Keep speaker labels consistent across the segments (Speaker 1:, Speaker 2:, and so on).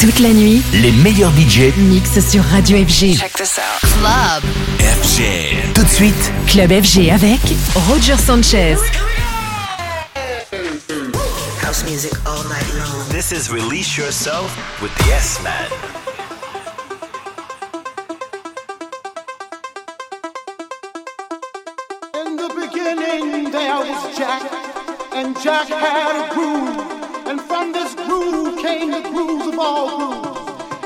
Speaker 1: Toute la nuit,
Speaker 2: les meilleurs budgets
Speaker 1: mixent sur Radio FG.
Speaker 3: Check this out.
Speaker 4: Club.
Speaker 2: FG. Tout de suite,
Speaker 1: Club FG avec Roger Sanchez.
Speaker 5: House music all night long.
Speaker 6: this is Release Yourself with the S-Man.
Speaker 7: In the beginning there was Jack, and Jack had a groove,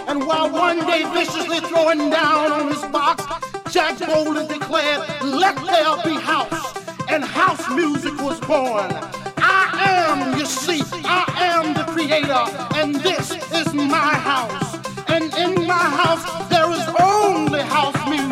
Speaker 7: And while one day viciously throwing down on his box, Jack boldly declared, "Let there be house," and house music was born. I am, you see, I am the creator, and this is my house. And in my house there is only house music,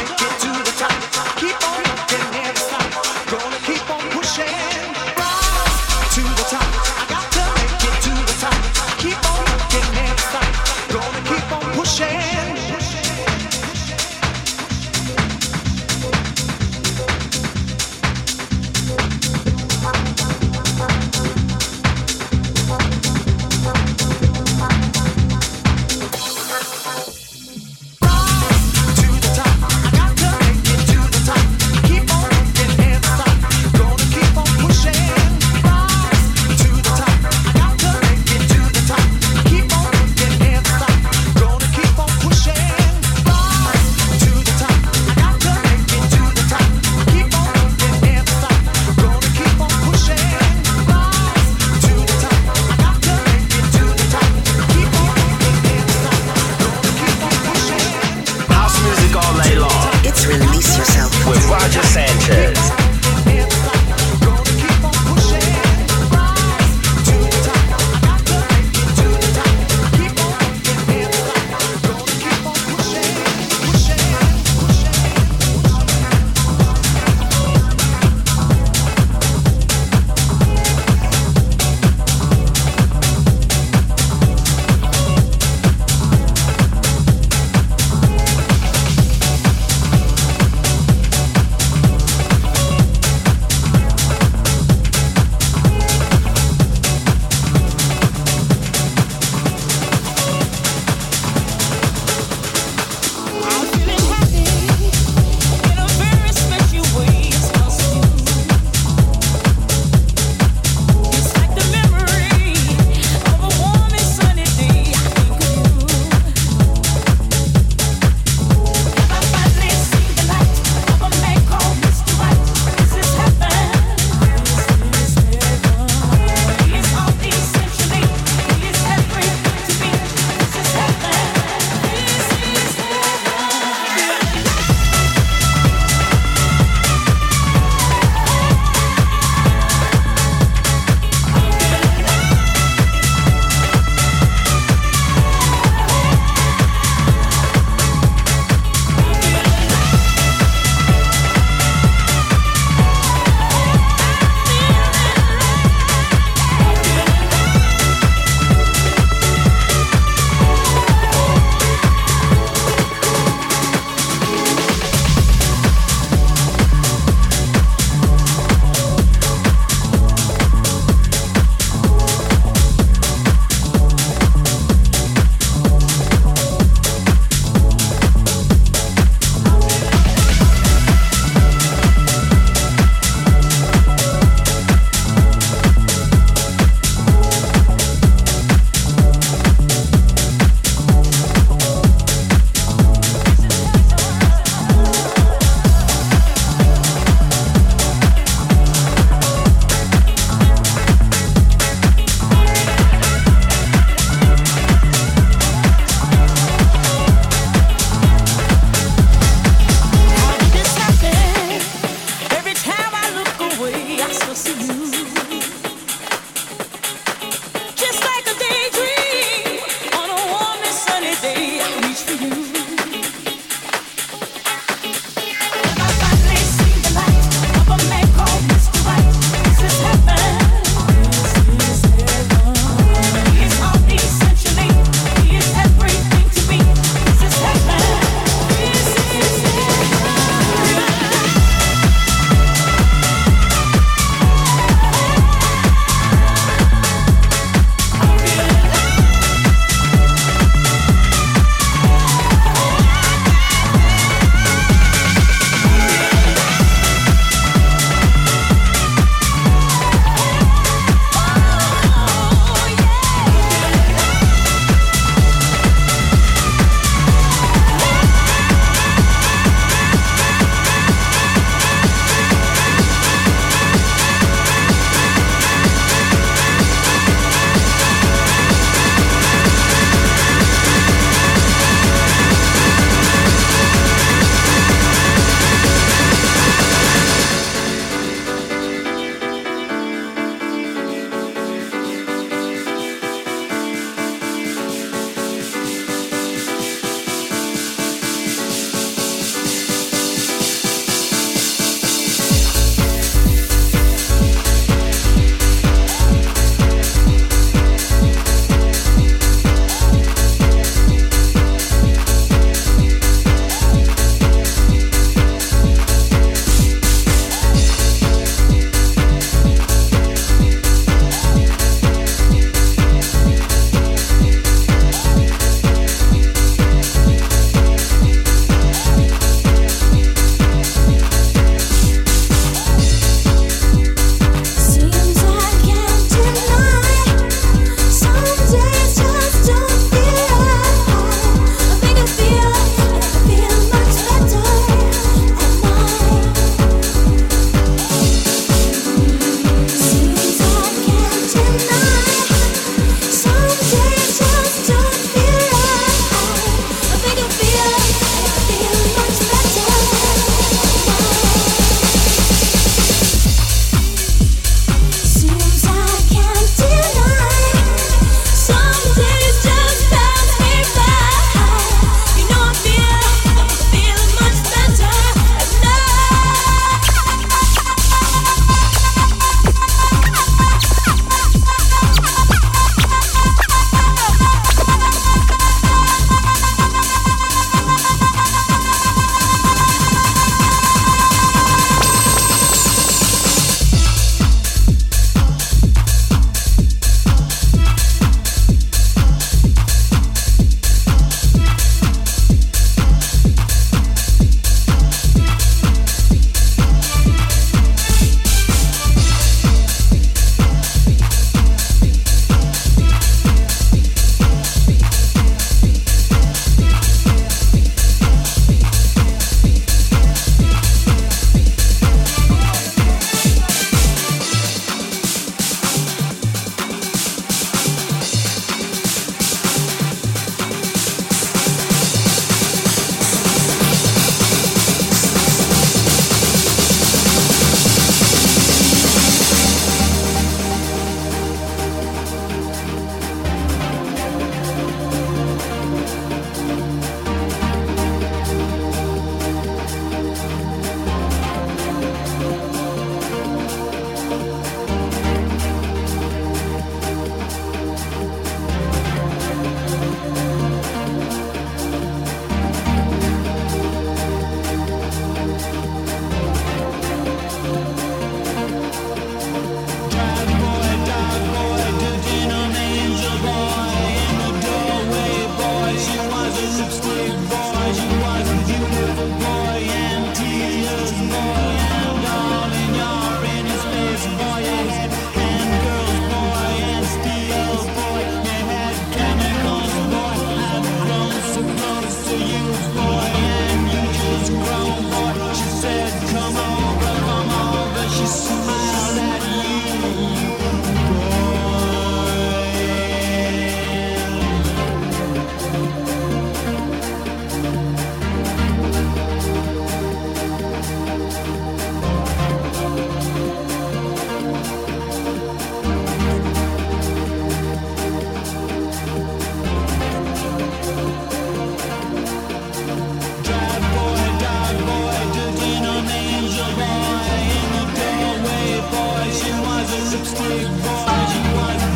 Speaker 8: substitute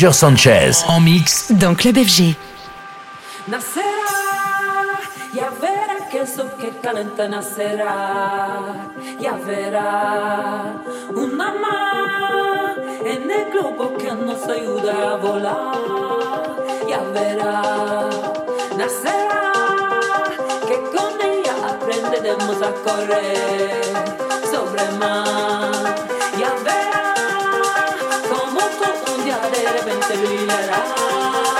Speaker 2: Roger Sanchez. En mix
Speaker 1: dans Club FG.
Speaker 9: Nacerá, ya verá que eso que calenta nacerá, ya verá una más en el globo que nos ayuda a volar, ya verá, nacerá, que con ella aprenderemos a correr sobre mar, de repente brillará,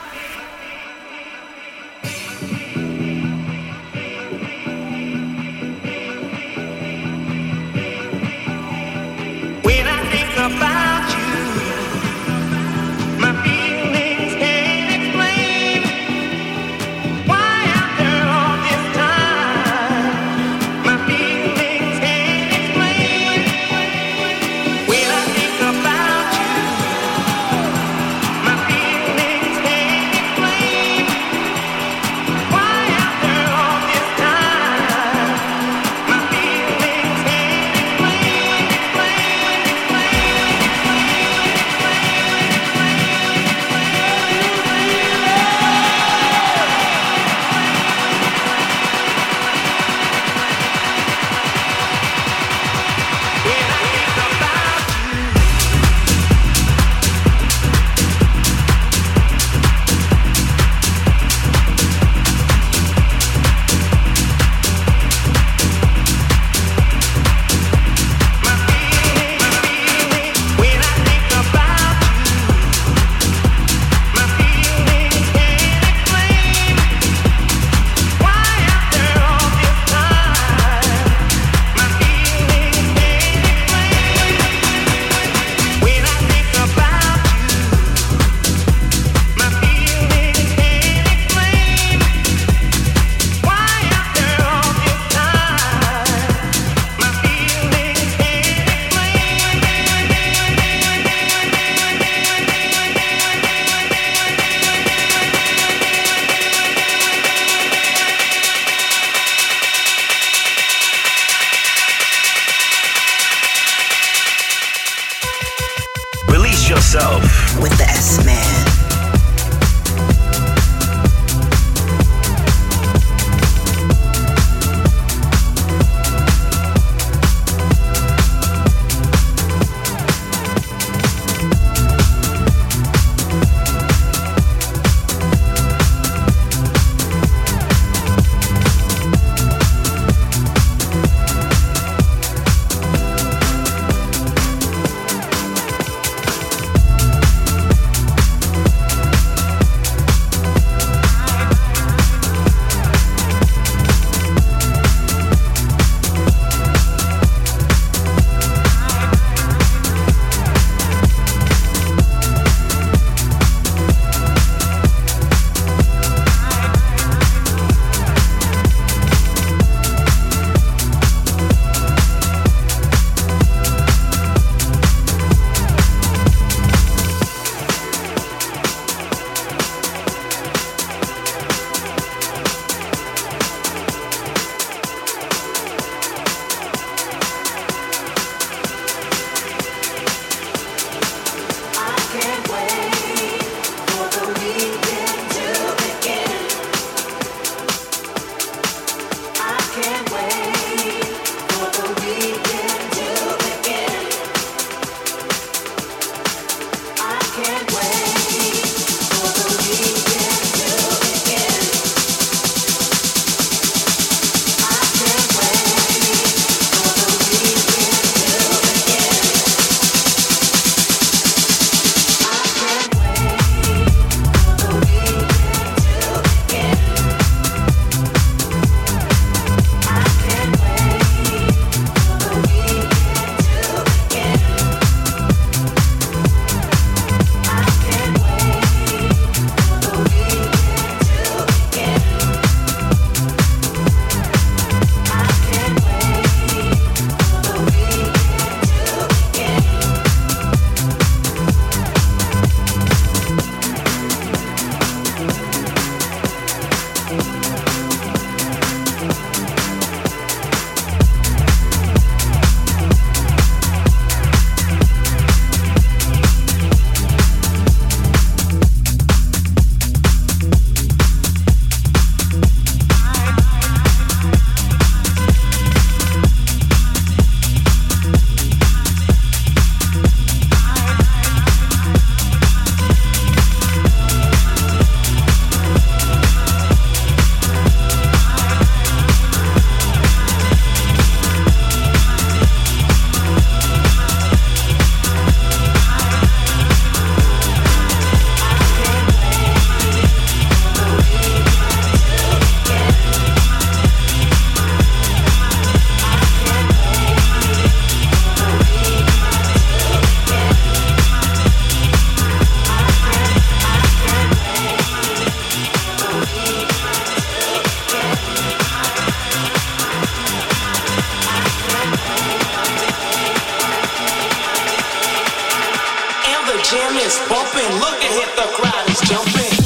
Speaker 10: jam is bumping. Look at hit the crowd is jumping.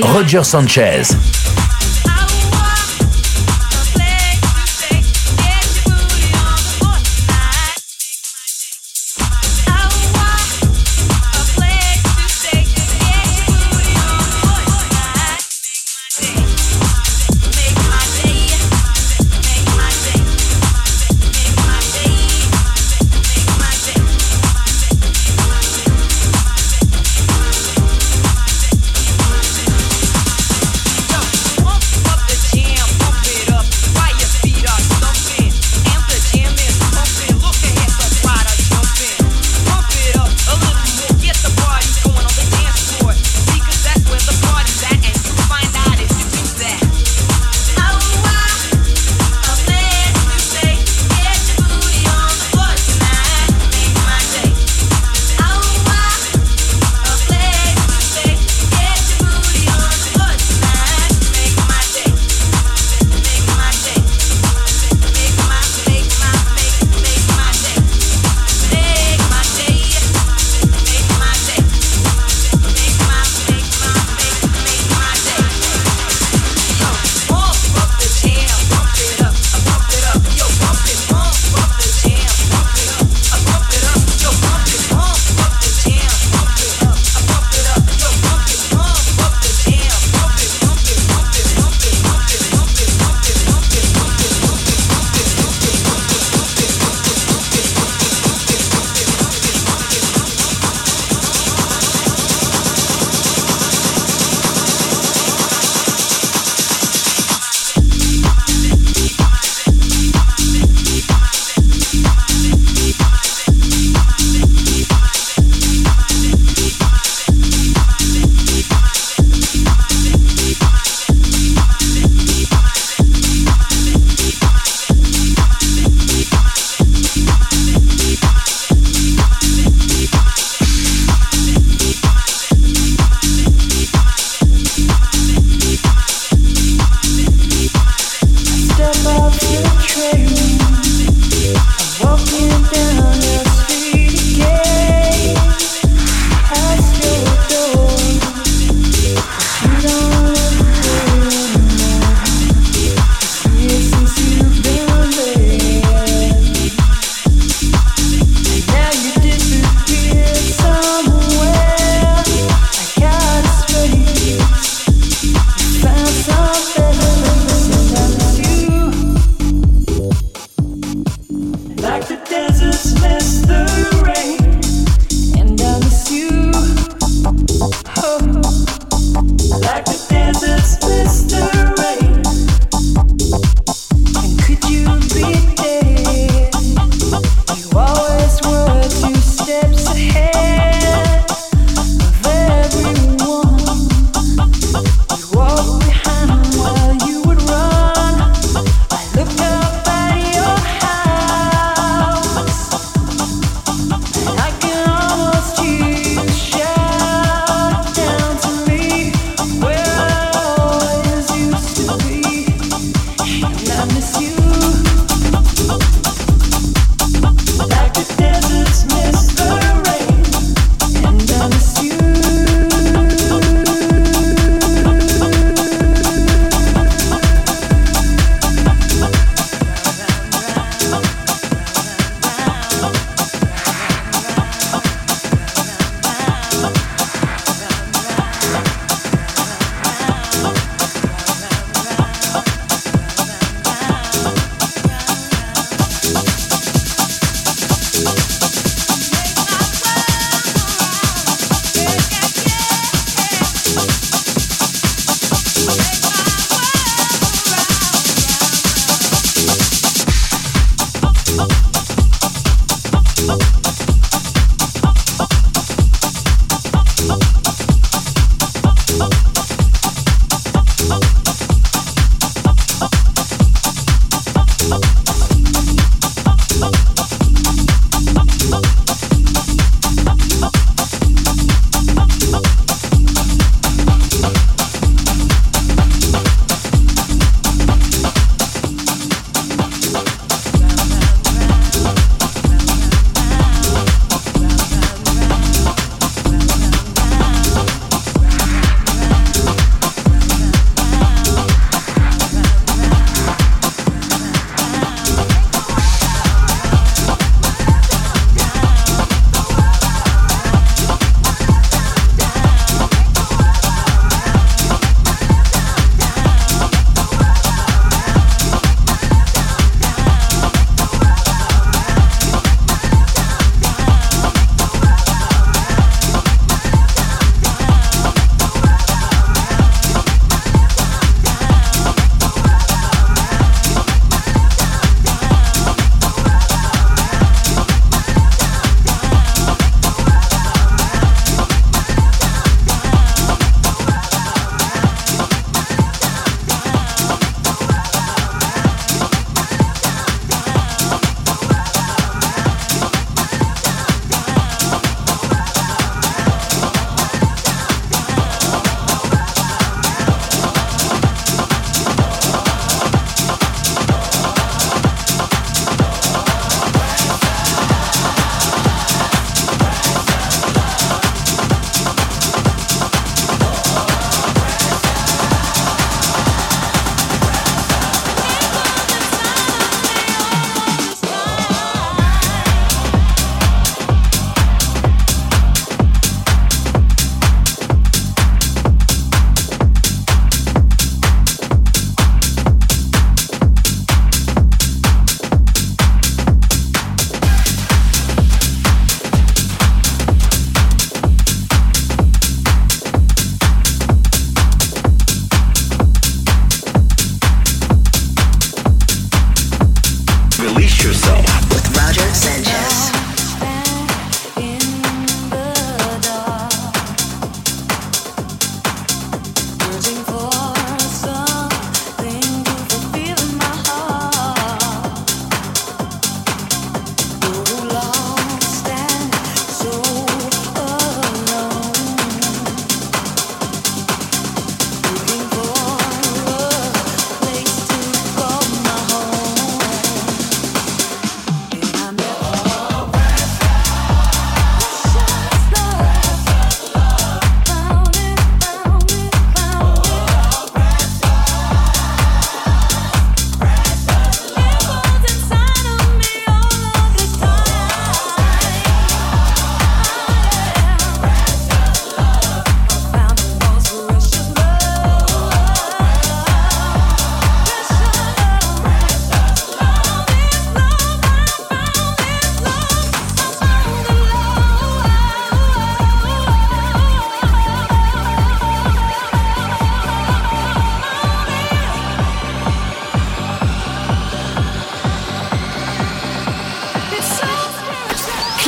Speaker 2: Roger Sanchez.
Speaker 11: feel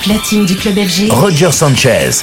Speaker 1: Platine du club FG.
Speaker 2: Roger Sanchez.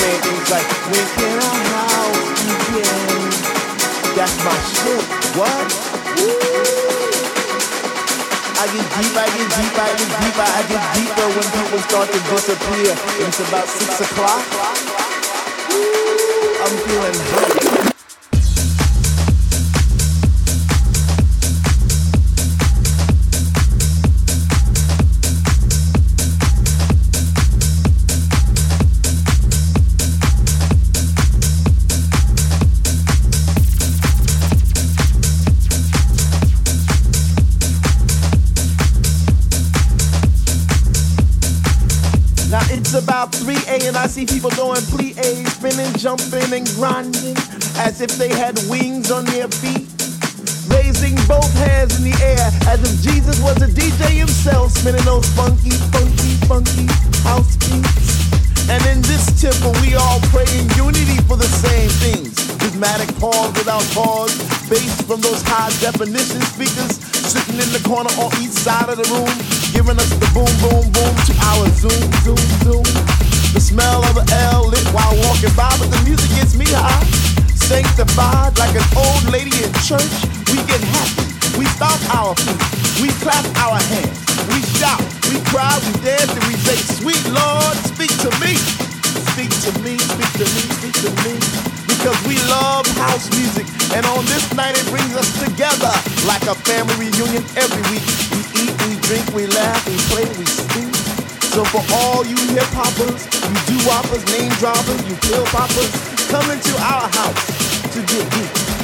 Speaker 12: man can I again? That's my shit. What? I get deeper, I get deeper, I get deeper, I get deeper when people start to disappear. It's about six o'clock. I'm feeling good. I see people doing plie, spinning, jumping, and grinding as if they had wings on their feet. Raising both hands in the air as if Jesus was a DJ himself, spinning those funky, funky, funky house beats. And in this temple, we all pray in unity for the same things. Rhythmic pause without pause, bass from those high definition speakers sitting in the corner on each side of the room, giving us the boom, boom, boom to our zoom, zoom, zoom. The smell of an L lit while walking by, but the music gets me high. Sanctified like an old lady in church, we get happy. We stomp our feet, we clap our hands, we shout, we cry, we dance, and we say, Sweet Lord, speak to me. Speak to me, speak to me, speak to me. Because we love house music, and on this night it brings us together like a family reunion every week. We eat, we drink, we laugh, we play, we speak. So for all you hip hoppers, you do whoppers, name droppers, you pill poppers, come into our house to get deep.